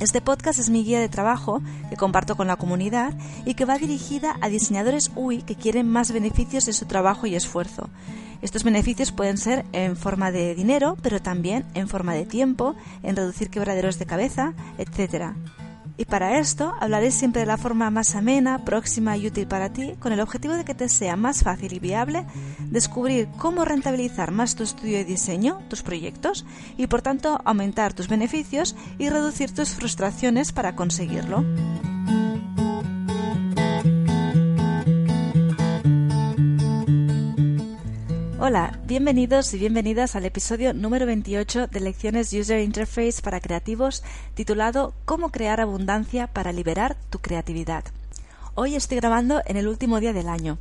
Este podcast es mi guía de trabajo que comparto con la comunidad y que va dirigida a diseñadores UI que quieren más beneficios de su trabajo y esfuerzo. Estos beneficios pueden ser en forma de dinero, pero también en forma de tiempo, en reducir quebraderos de cabeza, etc. Y para esto hablaré siempre de la forma más amena, próxima y útil para ti, con el objetivo de que te sea más fácil y viable descubrir cómo rentabilizar más tu estudio de diseño, tus proyectos, y por tanto aumentar tus beneficios y reducir tus frustraciones para conseguirlo. Hola, bienvenidos y bienvenidas al episodio número 28 de Lecciones User Interface para Creativos titulado Cómo crear abundancia para liberar tu creatividad. Hoy estoy grabando en el último día del año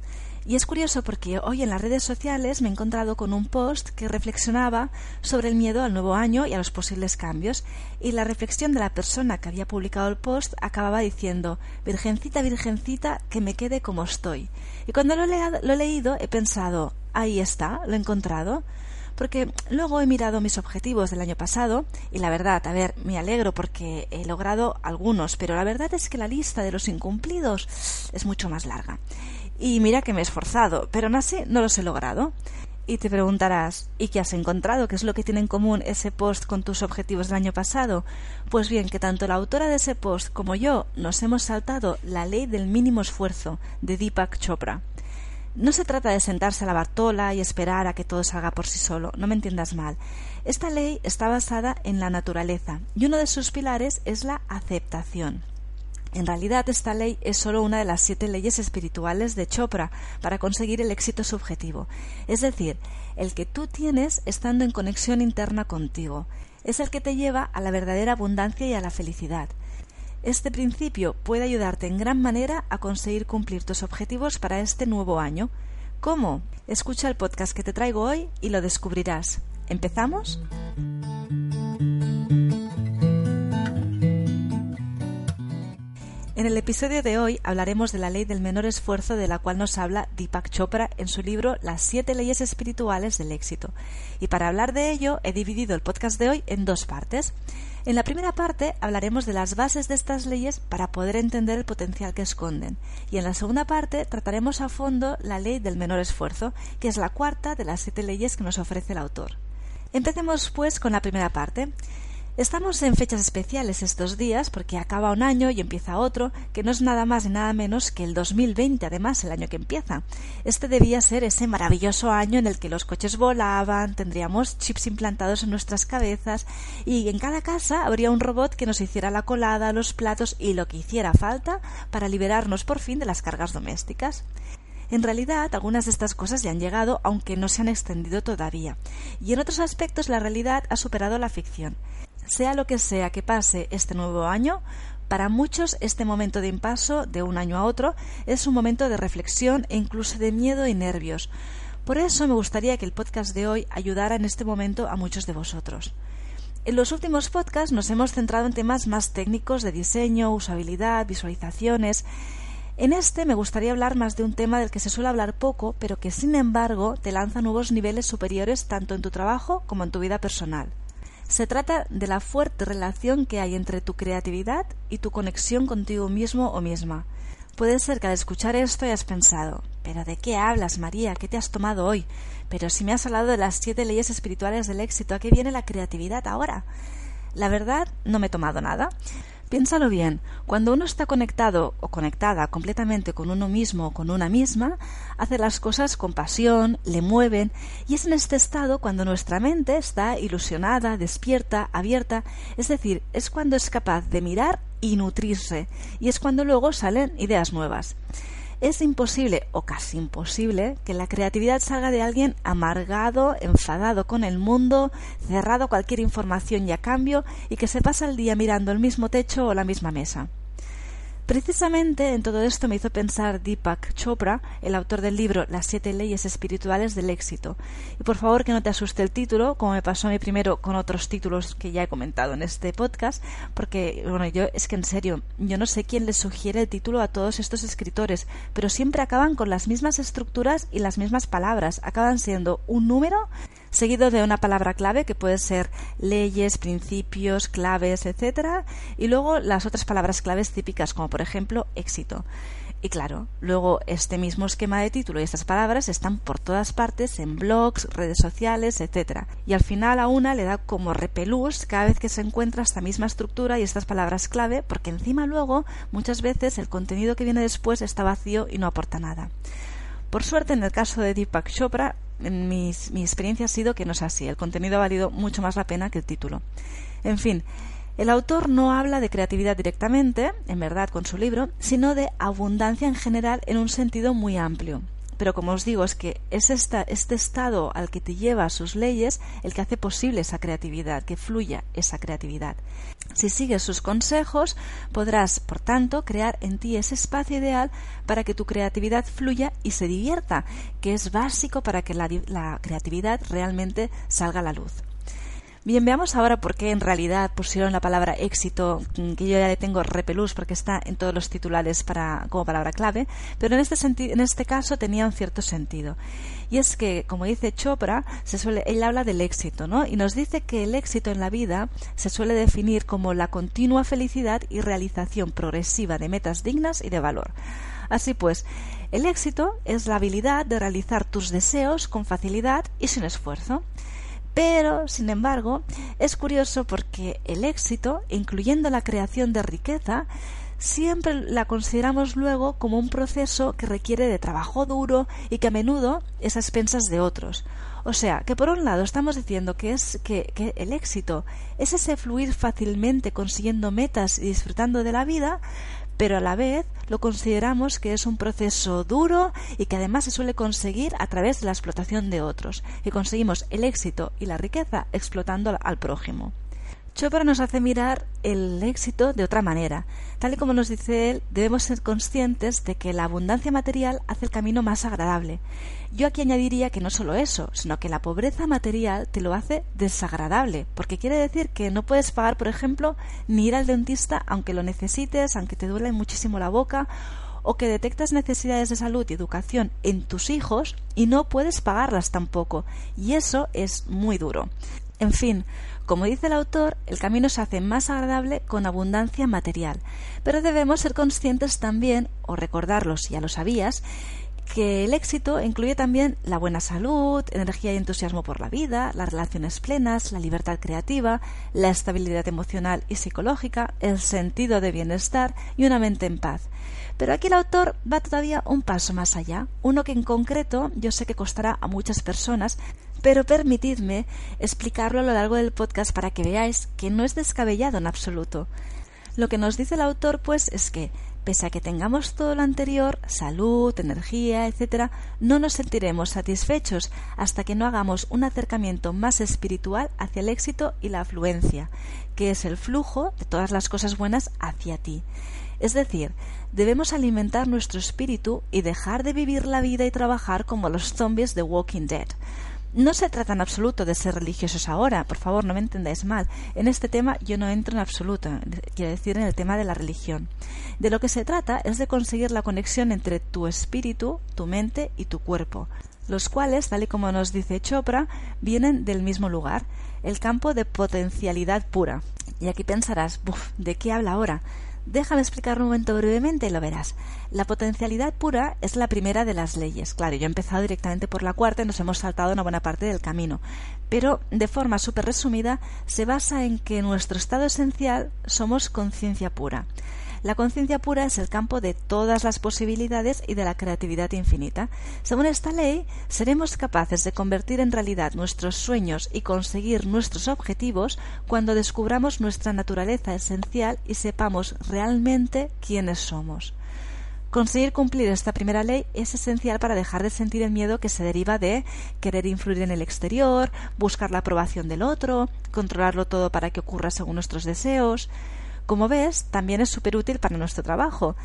y es curioso porque hoy en las redes sociales me he encontrado con un post que reflexionaba sobre el miedo al nuevo año y a los posibles cambios y la reflexión de la persona que había publicado el post acababa diciendo Virgencita, Virgencita, que me quede como estoy. Y cuando lo he, leído he pensado ahí está, lo he encontrado. Porque luego he mirado mis objetivos del año pasado y la verdad, a ver, me alegro porque he logrado algunos, pero la verdad es que la lista de los incumplidos es mucho más larga. Y mira que me he esforzado, pero aún así no los he logrado. Y te preguntarás, ¿y qué has encontrado? ¿Qué es lo que tiene en común ese post con tus objetivos del año pasado? Pues bien, que tanto la autora de ese post como yo nos hemos saltado la ley del mínimo esfuerzo de Deepak Chopra. No se trata de sentarse a la bartola y esperar a que todo salga por sí solo, no me entiendas mal. Esta ley está basada en la naturaleza y uno de sus pilares es la aceptación. En realidad, esta ley es solo una de las siete leyes espirituales de Chopra para conseguir el éxito subjetivo, es decir, el que tú tienes estando en conexión interna contigo. Es el que te lleva a la verdadera abundancia y a la felicidad. Este principio puede ayudarte en gran manera a conseguir cumplir tus objetivos para este nuevo año. ¿Cómo? Escucha el podcast que te traigo hoy y lo descubrirás. ¿Empezamos? En el episodio de hoy hablaremos de la ley del menor esfuerzo de la cual nos habla Deepak Chopra en su libro Las siete leyes espirituales del éxito. Y para hablar de ello he dividido el podcast de hoy en dos partes. En la primera parte hablaremos de las bases de estas leyes para poder entender el potencial que esconden y en la segunda parte trataremos a fondo la ley del menor esfuerzo, que es la cuarta de las siete leyes que nos ofrece el autor. Empecemos pues con la primera parte. Estamos en fechas especiales estos días porque acaba un año y empieza otro, que no es nada más y nada menos que el 2020, además, el año que empieza. Este debía ser ese maravilloso año en el que los coches volaban, tendríamos chips implantados en nuestras cabezas y en cada casa habría un robot que nos hiciera la colada, los platos y lo que hiciera falta para liberarnos por fin de las cargas domésticas. En realidad, algunas de estas cosas ya han llegado, aunque no se han extendido todavía. Y en otros aspectos, la realidad ha superado la ficción. Sea lo que sea que pase este nuevo año, para muchos este momento de impaso de un año a otro es un momento de reflexión e incluso de miedo y nervios. Por eso me gustaría que el podcast de hoy ayudara en este momento a muchos de vosotros. En los últimos podcasts nos hemos centrado en temas más técnicos de diseño, usabilidad, visualizaciones. En este me gustaría hablar más de un tema del que se suele hablar poco, pero que sin embargo te lanza nuevos niveles superiores tanto en tu trabajo como en tu vida personal. Se trata de la fuerte relación que hay entre tu creatividad y tu conexión contigo mismo o misma. Puede ser que al escuchar esto hayas pensado, ¿pero de qué hablas, María? ¿Qué te has tomado hoy? Pero si me has hablado de las siete leyes espirituales del éxito, ¿a qué viene la creatividad ahora? La verdad, no me he tomado nada. Piénsalo bien, cuando uno está conectado o conectada completamente con uno mismo o con una misma, hace las cosas con pasión, le mueven, y es en este estado cuando nuestra mente está ilusionada, despierta, abierta, es decir, es cuando es capaz de mirar y nutrirse, y es cuando luego salen ideas nuevas. Es imposible o casi imposible que la creatividad salga de alguien amargado, enfadado con el mundo, cerrado a cualquier información y a cambio y que se pasa el día mirando el mismo techo o la misma mesa. Precisamente en todo esto me hizo pensar Deepak Chopra, el autor del libro Las siete leyes espirituales del éxito. Y por favor que no te asuste el título, como me pasó a mí primero con otros títulos que ya he comentado en este podcast, porque, bueno, yo es que en serio, yo no sé quién le sugiere el título a todos estos escritores, pero siempre acaban con las mismas estructuras y las mismas palabras, acaban siendo un número seguido de una palabra clave que puede ser leyes, principios, claves, etcétera, y luego las otras palabras claves típicas como por ejemplo éxito. Y claro, luego este mismo esquema de título y estas palabras están por todas partes en blogs, redes sociales, etcétera. Y al final a una le da como repelús cada vez que se encuentra esta misma estructura y estas palabras clave, porque encima luego muchas veces el contenido que viene después está vacío y no aporta nada. Por suerte, en el caso de Deepak Chopra, mi, mi experiencia ha sido que no es así. El contenido ha valido mucho más la pena que el título. En fin, el autor no habla de creatividad directamente, en verdad, con su libro, sino de abundancia en general en un sentido muy amplio. Pero como os digo, es que es esta, este estado al que te lleva sus leyes el que hace posible esa creatividad, que fluya esa creatividad. Si sigues sus consejos, podrás, por tanto, crear en ti ese espacio ideal para que tu creatividad fluya y se divierta, que es básico para que la, creatividad realmente salga a la luz. Bien, veamos ahora por qué en realidad pusieron la palabra éxito, mm, que yo ya le tengo repelús porque está en todos los titulares para, como palabra clave, pero en este, en este caso tenía un cierto sentido. Y es que, como dice Chopra, se suele, él habla del éxito, ¿no? Y nos dice que el éxito en la vida se suele definir como la continua felicidad y realización progresiva de metas dignas y de valor. Así pues, el éxito es la habilidad de realizar tus deseos con facilidad y sin esfuerzo. Pero, sin embargo, es curioso porque el éxito, incluyendo la creación de riqueza, siempre la consideramos luego como un proceso que requiere de trabajo duro y que a menudo es a expensas de otros. O sea, que por un lado estamos diciendo que es que, que, el éxito es ese fluir fácilmente consiguiendo metas y disfrutando de la vida, pero a la vez lo consideramos que es un proceso duro y que además se suele conseguir a través de la explotación de otros, y conseguimos el éxito y la riqueza explotando al prójimo. Chopra nos hace mirar el éxito de otra manera. Tal y como nos dice él, debemos ser conscientes de que la abundancia material hace el camino más agradable. Yo aquí añadiría que no solo eso, sino que la pobreza material te lo hace desagradable, porque quiere decir que no puedes pagar, por ejemplo, ni ir al dentista aunque lo necesites, aunque te duele muchísimo la boca, o que detectas necesidades de salud y educación en tus hijos y no puedes pagarlas tampoco. Y eso es muy duro. En fin, como dice el autor, el camino se hace más agradable con abundancia material, pero debemos ser conscientes también, o recordarlo si ya lo sabías, que el éxito incluye también la buena salud, energía y entusiasmo por la vida, las relaciones plenas, la libertad creativa, la estabilidad emocional y psicológica, el sentido de bienestar y una mente en paz. Pero aquí el autor va todavía un paso más allá, uno que en concreto yo sé que costará a muchas personas, pero permitidme explicarlo a lo largo del podcast para que veáis que no es descabellado en absoluto. Lo que nos dice el autor, pues, es que, pese a que tengamos todo lo anterior, salud, energía, etc., no nos sentiremos satisfechos hasta que no hagamos un acercamiento más espiritual hacia el éxito y la afluencia, que es el flujo de todas las cosas buenas hacia ti. Es decir, debemos alimentar nuestro espíritu y dejar de vivir la vida y trabajar como los zombies de Walking Dead. No se trata en absoluto de ser religiosos ahora, por favor, no me entendáis mal. En este tema yo no entro en absoluto, quiero decir en el tema de la religión. De lo que se trata es de conseguir la conexión entre tu espíritu, tu mente y tu cuerpo, los cuales, tal y como nos dice Chopra, vienen del mismo lugar, el campo de potencialidad pura. Y aquí pensarás, buf, ¿de qué habla ahora? Déjame explicar un momento brevemente y lo verás. La potencialidad pura es la primera de las leyes. Claro, yo he empezado directamente por la cuarta y nos hemos saltado una buena parte del camino. Pero, de forma súper resumida, se basa en que nuestro estado esencial somos conciencia pura. La conciencia pura es el campo de todas las posibilidades y de la creatividad infinita. Según esta ley, seremos capaces de convertir en realidad nuestros sueños y conseguir nuestros objetivos cuando descubramos nuestra naturaleza esencial y sepamos realmente quiénes somos. Conseguir cumplir esta primera ley es esencial para dejar de sentir el miedo que se deriva de querer influir en el exterior, buscar la aprobación del otro, controlarlo todo para que ocurra según nuestros deseos. Como ves, también es súper útil para nuestro trabajo.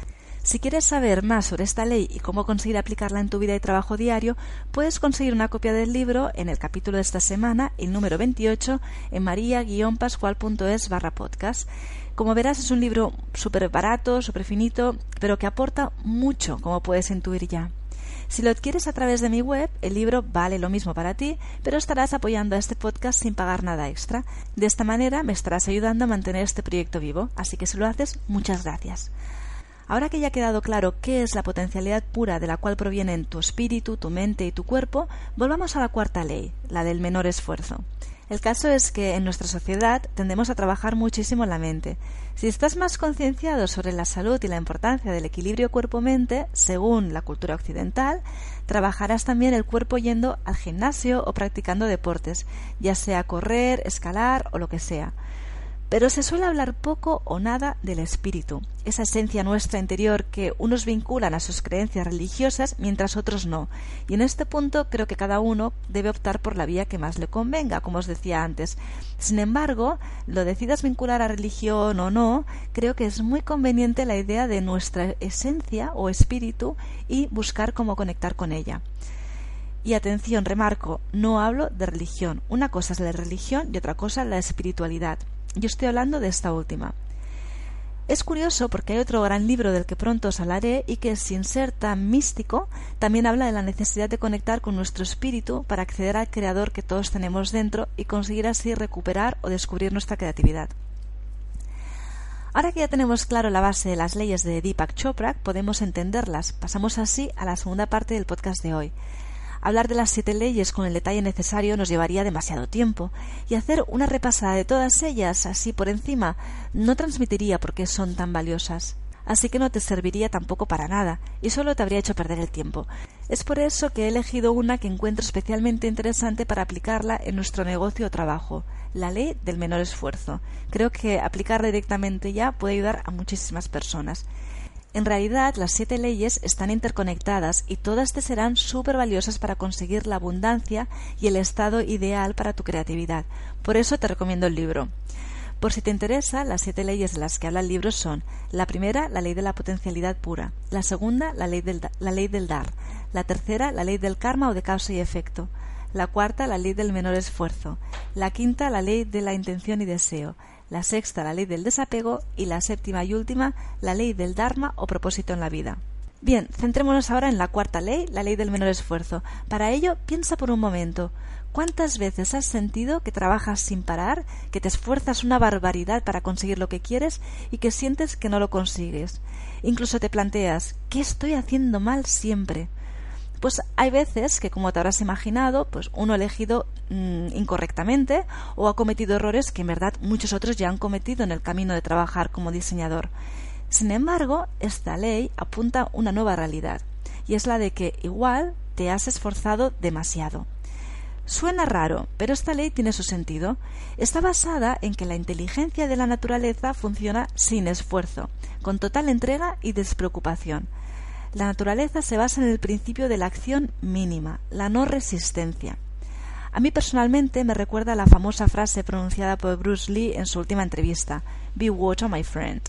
Si quieres saber más sobre esta ley y cómo conseguir aplicarla en tu vida y trabajo diario, puedes conseguir una copia del libro en el capítulo de esta semana, el número 28, en maria-pascual.es barra podcast. Como verás, es un libro súper barato, súper finito, pero que aporta mucho, como puedes intuir ya. Si lo adquieres a través de mi web, el libro vale lo mismo para ti, pero estarás apoyando a este podcast sin pagar nada extra. De esta manera me estarás ayudando a mantener este proyecto vivo, así que si lo haces, muchas gracias. Ahora que ya ha quedado claro qué es la potencialidad pura de la cual provienen tu espíritu, tu mente y tu cuerpo, volvamos a la cuarta ley, la del menor esfuerzo. El caso es que en nuestra sociedad tendemos a trabajar muchísimo la mente. Si estás más concienciado sobre la salud y la importancia del equilibrio cuerpo-mente, según la cultura occidental, trabajarás también el cuerpo yendo al gimnasio o practicando deportes, ya sea correr, escalar o lo que sea. Pero se suele hablar poco o nada del espíritu, esa esencia nuestra interior que unos vinculan a sus creencias religiosas mientras otros no. Y en este punto creo que cada uno debe optar por la vía que más le convenga, como os decía antes. Sin embargo, lo decidas vincular a religión o no, creo que es muy conveniente la idea de nuestra esencia o espíritu y buscar cómo conectar con ella. Y atención, remarco, no hablo de religión. Una cosa es la religión y otra cosa la espiritualidad. Yo estoy hablando de esta última. Es curioso porque hay otro gran libro del que pronto os hablaré y que, sin ser tan místico, también habla de la necesidad de conectar con nuestro espíritu para acceder al creador que todos tenemos dentro y conseguir así recuperar o descubrir nuestra creatividad. Ahora que ya tenemos claro la base de las leyes de Deepak Chopra, podemos entenderlas. Pasamos así a la segunda parte del podcast de hoy. Hablar de las siete leyes con el detalle necesario nos llevaría demasiado tiempo, y hacer una repasada de todas ellas así por encima no transmitiría por qué son tan valiosas. Así que no te serviría tampoco para nada, y solo te habría hecho perder el tiempo. Es por eso que he elegido una que encuentro especialmente interesante para aplicarla en nuestro negocio o trabajo, la ley del menor esfuerzo. Creo que aplicarla directamente ya puede ayudar a muchísimas personas. En realidad, las siete leyes están interconectadas y todas te serán súper valiosas para conseguir la abundancia y el estado ideal para tu creatividad. Por eso te recomiendo el libro. Por si te interesa, las siete leyes de las que habla el libro son la primera, la ley de la potencialidad pura, la segunda, la ley del, la ley del dar, la tercera, la ley del karma o de causa y efecto, la cuarta, la ley del menor esfuerzo, la quinta, la ley de la intención y deseo, la sexta la ley del desapego y la séptima y última la ley del Dharma o propósito en la vida. Bien, centrémonos ahora en la cuarta ley, la ley del menor esfuerzo. Para ello, piensa por un momento, ¿cuántas veces has sentido que trabajas sin parar, que te esfuerzas una barbaridad para conseguir lo que quieres y que sientes que no lo consigues? Incluso te planteas, ¿qué estoy haciendo mal siempre? Pues hay veces que, como te habrás imaginado, pues uno ha elegido mm, incorrectamente o ha cometido errores que en verdad muchos otros ya han cometido en el camino de trabajar como diseñador. Sin embargo, esta ley apunta una nueva realidad, y es la de que igual te has esforzado demasiado. Suena raro, pero esta ley tiene su sentido. Está basada en que la inteligencia de la naturaleza funciona sin esfuerzo, con total entrega y despreocupación. La naturaleza se basa en el principio de la acción mínima, la no resistencia. A mí personalmente me recuerda la famosa frase pronunciada por Bruce Lee en su última entrevista, Be water, my friend.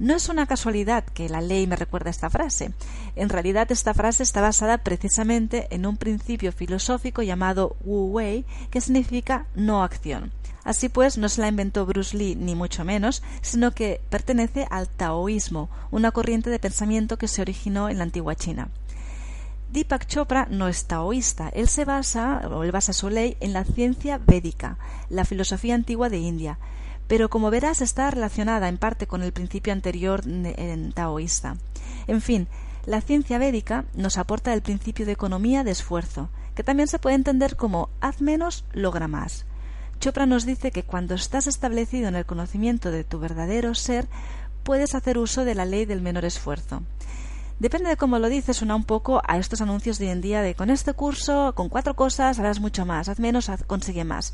No es una casualidad que la ley me recuerda esta frase. En realidad esta frase está basada precisamente en un principio filosófico llamado Wu Wei, que significa no acción. Así pues, no se la inventó Bruce Lee, ni mucho menos, sino que pertenece al taoísmo, una corriente de pensamiento que se originó en la antigua China. Deepak Chopra no es taoísta, él se basa, o él basa su ley, en la ciencia védica, la filosofía antigua de India, pero como verás está relacionada en parte con el principio anterior en taoísta. En fin, la ciencia védica nos aporta el principio de economía de esfuerzo, que también se puede entender como haz menos, logra más. Chopra nos dice que cuando estás establecido en el conocimiento de tu verdadero ser, puedes hacer uso de la ley del menor esfuerzo. Depende de cómo lo dices, suena un poco a estos anuncios de hoy en día de con este curso, con cuatro cosas, harás mucho más, haz menos, consigue más.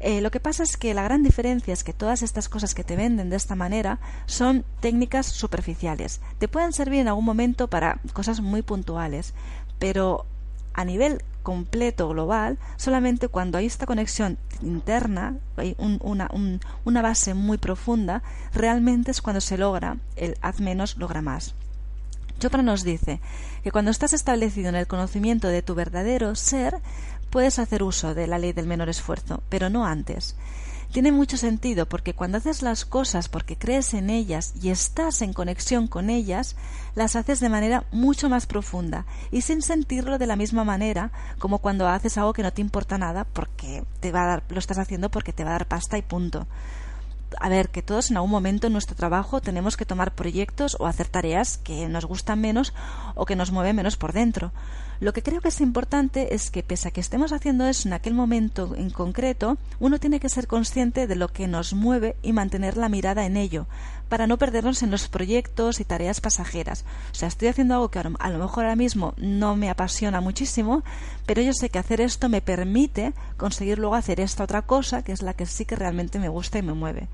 Eh, lo que pasa es que la gran diferencia es que todas estas cosas que te venden de esta manera son técnicas superficiales. Te pueden servir en algún momento para cosas muy puntuales, pero a nivel completo global solamente cuando hay esta conexión interna, hay una, una base muy profunda, realmente es cuando se logra el haz menos, logra más. Chopra nos dice que cuando estás establecido en el conocimiento de tu verdadero ser, puedes hacer uso de la ley del menor esfuerzo, pero no antes. Tiene mucho sentido porque cuando haces las cosas porque crees en ellas y estás en conexión con ellas, las haces de manera mucho más profunda y sin sentirlo de la misma manera como cuando haces algo que no te importa nada porque te va a dar, lo estás haciendo porque te va a dar pasta y punto a ver, que todos en algún momento en nuestro trabajo tenemos que tomar proyectos o hacer tareas que nos gustan menos o que nos mueven menos por dentro. Lo que creo que es importante es que, pese a que estemos haciendo eso en aquel momento en concreto, uno tiene que ser consciente de lo que nos mueve y mantener la mirada en ello, para no perdernos en los proyectos y tareas pasajeras. O sea, estoy haciendo algo que a lo mejor ahora mismo no me apasiona muchísimo, pero yo sé que hacer esto me permite conseguir luego hacer esta otra cosa, que es la que sí que realmente me gusta y me mueve.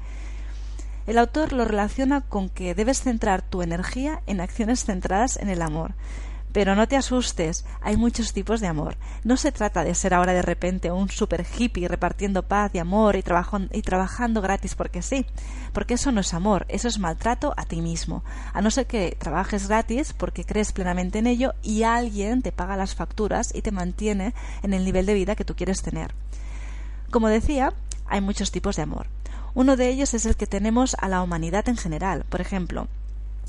El autor lo relaciona con que debes centrar tu energía en acciones centradas en el amor. Pero no te asustes, hay muchos tipos de amor. No se trata de ser ahora de repente un super hippie repartiendo paz y amor y, y, trabajando gratis porque sí, porque eso no es amor, eso es maltrato a ti mismo. A no ser que trabajes gratis porque crees plenamente en ello y alguien te paga las facturas y te mantiene en el nivel de vida que tú quieres tener. Como decía, hay muchos tipos de amor. Uno de ellos es el que tenemos a la humanidad en general. Por ejemplo,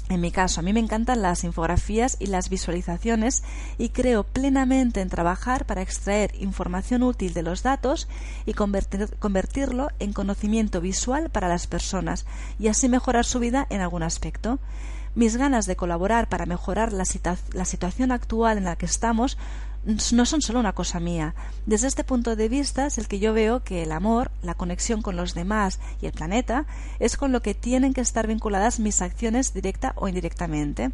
en mi caso, a mí me encantan las infografías y las visualizaciones y creo plenamente en trabajar para extraer información útil de los datos y convertirlo en conocimiento visual para las personas y así mejorar su vida en algún aspecto. Mis ganas de colaborar para mejorar la, situación actual en la que estamos no son solo una cosa mía. Desde este punto de vista es el que yo veo que el amor, la conexión con los demás y el planeta es con lo que tienen que estar vinculadas mis acciones directa o indirectamente.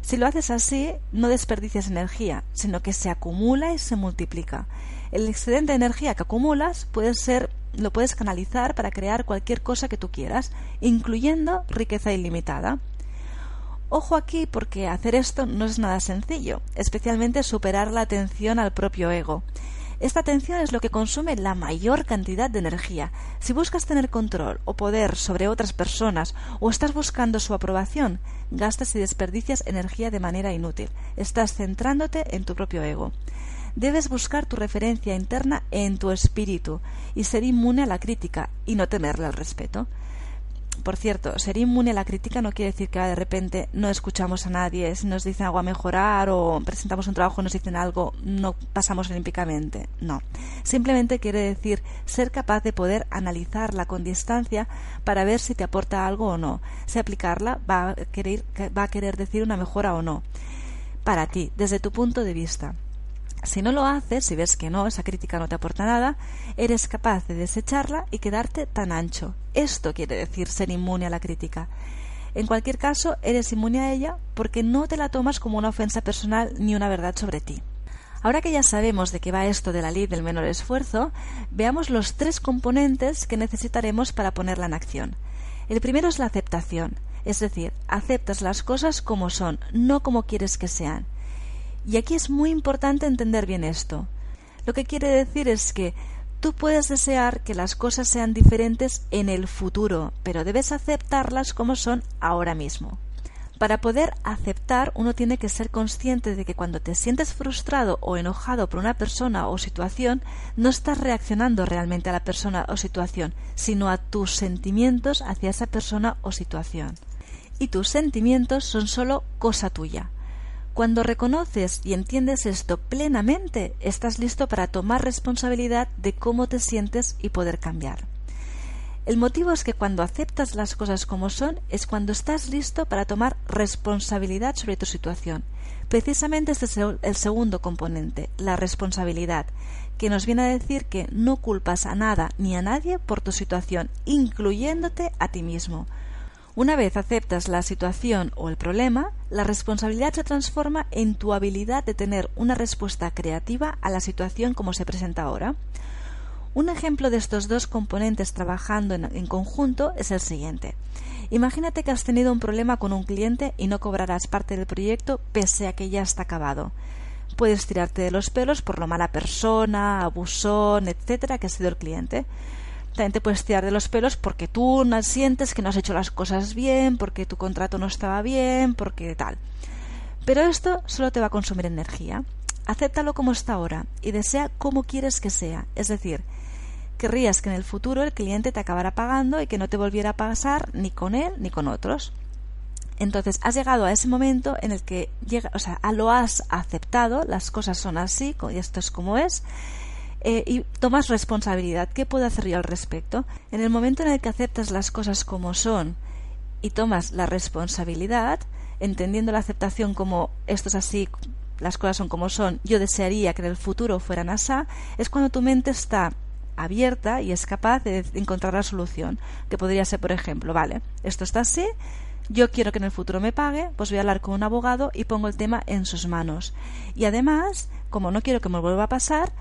Si lo haces así, no desperdicias energía, sino que se acumula y se multiplica. El excedente de energía que acumulas puede ser lo puedes canalizar para crear cualquier cosa que tú quieras, incluyendo riqueza ilimitada. Ojo aquí porque hacer esto no es nada sencillo, especialmente superar la atención al propio ego. Esta atención es lo que consume la mayor cantidad de energía. Si buscas tener control o poder sobre otras personas o estás buscando su aprobación, gastas y desperdicias energía de manera inútil. Estás centrándote en tu propio ego. Debes buscar tu referencia interna en tu espíritu y ser inmune a la crítica y no temerle al respeto. Por cierto, ser inmune a la crítica no quiere decir que de repente no escuchamos a nadie, si nos dicen algo a mejorar o presentamos un trabajo nos dicen algo, no pasamos olímpicamente. No. Simplemente quiere decir ser capaz de poder analizarla con distancia para ver si te aporta algo o no. Si aplicarla va a querer, va a querer decir una mejora o no. Para ti, desde tu punto de vista. Si no lo haces, si ves que no, esa crítica no te aporta nada, eres capaz de desecharla y quedarte tan ancho. Esto quiere decir ser inmune a la crítica. En cualquier caso, eres inmune a ella porque no te la tomas como una ofensa personal ni una verdad sobre ti. Ahora que ya sabemos de qué va esto de la ley del menor esfuerzo, veamos los tres componentes que necesitaremos para ponerla en acción. El primero es la aceptación, es decir, aceptas las cosas como son, no como quieres que sean. Y aquí es muy importante entender bien esto. Lo que quiere decir es que tú puedes desear que las cosas sean diferentes en el futuro, pero debes aceptarlas como son ahora mismo. Para poder aceptar, uno tiene que ser consciente de que cuando te sientes frustrado o enojado por una persona o situación, no estás reaccionando realmente a la persona o situación, sino a tus sentimientos hacia esa persona o situación. Y tus sentimientos son solo cosa tuya. Cuando reconoces y entiendes esto plenamente, estás listo para tomar responsabilidad de cómo te sientes y poder cambiar. El motivo es que cuando aceptas las cosas como son es cuando estás listo para tomar responsabilidad sobre tu situación. Precisamente este es el segundo componente, la responsabilidad, que nos viene a decir que no culpas a nada ni a nadie por tu situación, incluyéndote a ti mismo. Una vez aceptas la situación o el problema, la responsabilidad se transforma en tu habilidad de tener una respuesta creativa a la situación como se presenta ahora. Un ejemplo de estos dos componentes trabajando en, conjunto es el siguiente. Imagínate que has tenido un problema con un cliente y no cobrarás parte del proyecto pese a que ya está acabado. Puedes tirarte de los pelos por lo mala persona, abusón, etcétera, que ha sido el cliente. Te puedes tirar de los pelos porque tú no sientes que no has hecho las cosas bien, porque tu contrato no estaba bien, porque tal. Pero esto solo te va a consumir energía. Acéptalo como está ahora y desea como quieres que sea. Es decir, querrías que en el futuro el cliente te acabara pagando y que no te volviera a pasar ni con él ni con otros. Entonces has llegado a ese momento en el que llega, o sea, lo has aceptado, las cosas son así, y esto es como es, eh, y tomas responsabilidad. ¿Qué puedo hacer yo al respecto? En el momento en el que aceptas las cosas como son y tomas la responsabilidad, entendiendo la aceptación como esto es así, las cosas son como son, yo desearía que en el futuro fueran así, es cuando tu mente está abierta y es capaz de encontrar la solución, que podría ser, por ejemplo, vale, esto está así, yo quiero que en el futuro me pague, pues voy a hablar con un abogado y pongo el tema en sus manos. Y además, como no quiero que me vuelva a pasar,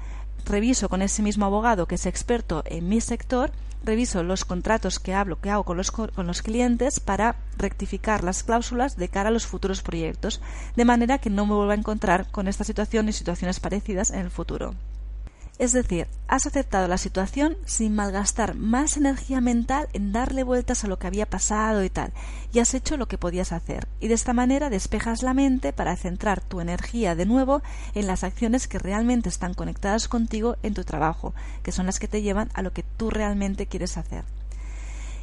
reviso con ese mismo abogado que es experto en mi sector reviso los contratos que hablo, que hago con los, con los clientes para rectificar las cláusulas de cara a los futuros proyectos, de manera que no me vuelva a encontrar con esta situación y situaciones parecidas en el futuro. Es decir, has aceptado la situación sin malgastar más energía mental en darle vueltas a lo que había pasado y tal, y has hecho lo que podías hacer, y de esta manera despejas la mente para centrar tu energía de nuevo en las acciones que realmente están conectadas contigo en tu trabajo, que son las que te llevan a lo que tú realmente quieres hacer.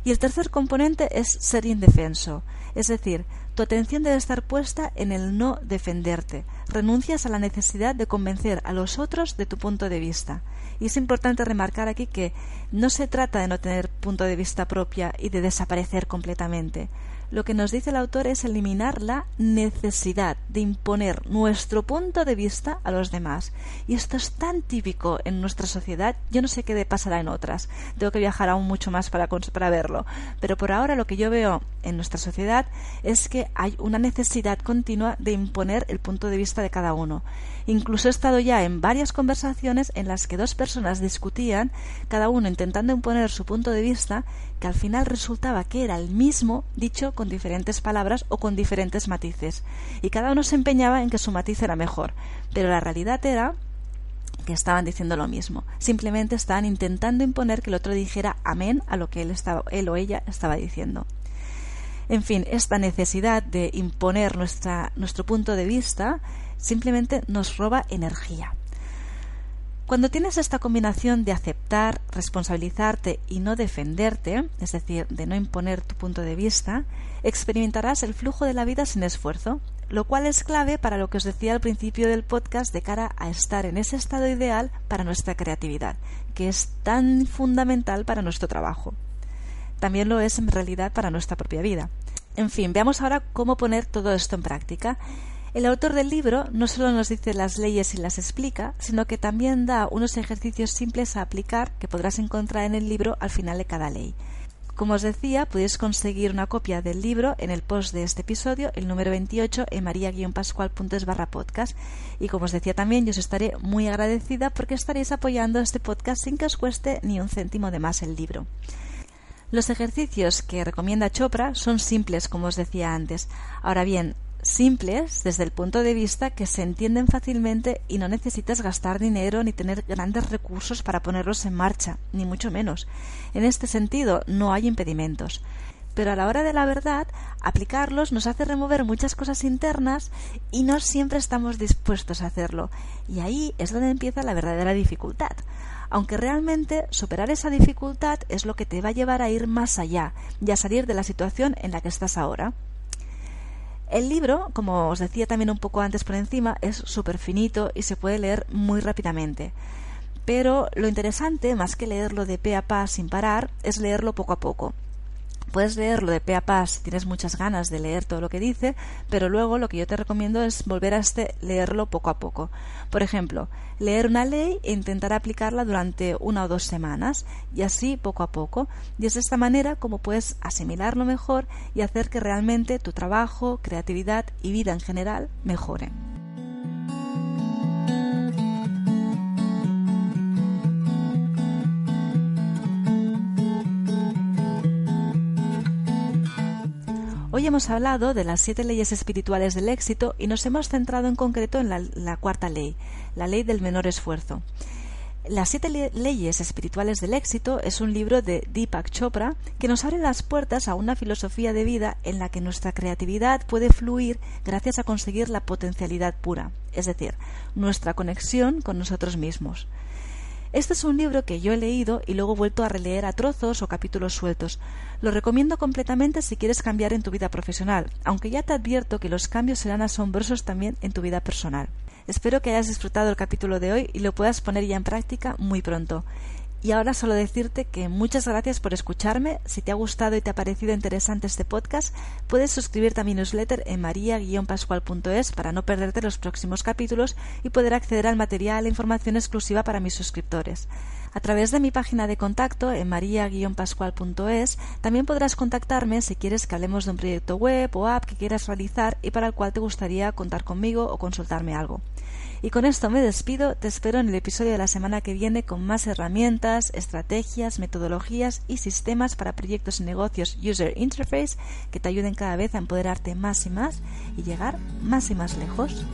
Y el tercer componente es ser indefenso, es decir, tu atención debe estar puesta en el no defenderte. Renuncias a la necesidad de convencer a los otros de tu punto de vista. Y es importante remarcar aquí que no se trata de no tener punto de vista propia y de desaparecer completamente. Lo que nos dice el autor es eliminar la necesidad de imponer nuestro punto de vista a los demás. Y esto es tan típico en nuestra sociedad, yo no sé qué pasará en otras. Tengo que viajar aún mucho más para, para verlo. Pero por ahora lo que yo veo en nuestra sociedad es que hay una necesidad continua de imponer el punto de vista de cada uno. Incluso he estado ya en varias conversaciones en las que dos personas discutían, cada uno intentando imponer su punto de vista, que al final resultaba que era el mismo dicho con diferentes palabras o con diferentes matices, y cada uno se empeñaba en que su matiz era mejor, pero la realidad era que estaban diciendo lo mismo. Simplemente estaban intentando imponer que el otro dijera amén a lo que él, estaba, él o ella estaba diciendo. En fin, esta necesidad de imponer nuestra, nuestro punto de vista simplemente nos roba energía. Cuando tienes esta combinación de aceptar, responsabilizarte y no defenderte, es decir, de no imponer tu punto de vista, experimentarás el flujo de la vida sin esfuerzo, lo cual es clave para lo que os decía al principio del podcast de cara a estar en ese estado ideal para nuestra creatividad, que es tan fundamental para nuestro trabajo. También lo es en realidad para nuestra propia vida. En fin, veamos ahora cómo poner todo esto en práctica. El autor del libro no solo nos dice las leyes y las explica, sino que también da unos ejercicios simples a aplicar que podrás encontrar en el libro al final de cada ley. Como os decía, podéis conseguir una copia del libro en el post de este episodio, el número 28, en maria-pascual.es barra podcast. Y como os decía también, yo os estaré muy agradecida porque estaréis apoyando este podcast sin que os cueste ni un céntimo de más el libro. Los ejercicios que recomienda Chopra son simples, como os decía antes. Ahora bien, simples desde el punto de vista que se entienden fácilmente y no necesitas gastar dinero ni tener grandes recursos para ponerlos en marcha, ni mucho menos. En este sentido, no hay impedimentos. Pero a la hora de la verdad, aplicarlos nos hace remover muchas cosas internas y no siempre estamos dispuestos a hacerlo. Y ahí es donde empieza la verdadera dificultad. Aunque realmente superar esa dificultad es lo que te va a llevar a ir más allá y a salir de la situación en la que estás ahora. El libro, como os decía también un poco antes por encima, es súper finito y se puede leer muy rápidamente. Pero lo interesante, más que leerlo de pe a pa sin parar, es leerlo poco a poco. Puedes leerlo de pe a pa si tienes muchas ganas de leer todo lo que dice, pero luego lo que yo te recomiendo es volver a este leerlo poco a poco. Por ejemplo, leer una ley e intentar aplicarla durante una o dos semanas, y así poco a poco. Y es de esta manera como puedes asimilarlo mejor y hacer que realmente tu trabajo, creatividad y vida en general mejoren. Hoy hemos hablado de las siete leyes espirituales del éxito y nos hemos centrado en concreto en la, cuarta ley, la ley del menor esfuerzo. Las siete leyes espirituales del éxito es un libro de Deepak Chopra que nos abre las puertas a una filosofía de vida en la que nuestra creatividad puede fluir gracias a conseguir la potencialidad pura, es decir, nuestra conexión con nosotros mismos. Este es un libro que yo he leído y luego vuelto a releer a trozos o capítulos sueltos. Lo recomiendo completamente si quieres cambiar en tu vida profesional, aunque ya te advierto que los cambios serán asombrosos también en tu vida personal. Espero que hayas disfrutado el capítulo de hoy y lo puedas poner ya en práctica muy pronto. Y ahora solo decirte que muchas gracias por escucharme. Si te ha gustado y te ha parecido interesante este podcast, puedes suscribirte a mi newsletter en maria-pascual.es para no perderte los próximos capítulos y poder acceder al material e información exclusiva para mis suscriptores. A través de mi página de contacto en maria-pascual.es también podrás contactarme si quieres que hablemos de un proyecto web o app que quieras realizar y para el cual te gustaría contar conmigo o consultarme algo. Y con esto me despido, te espero en el episodio de la semana que viene con más herramientas, estrategias, metodologías y sistemas para proyectos y negocios User Interface que te ayuden cada vez a empoderarte más y más y llegar más y más lejos.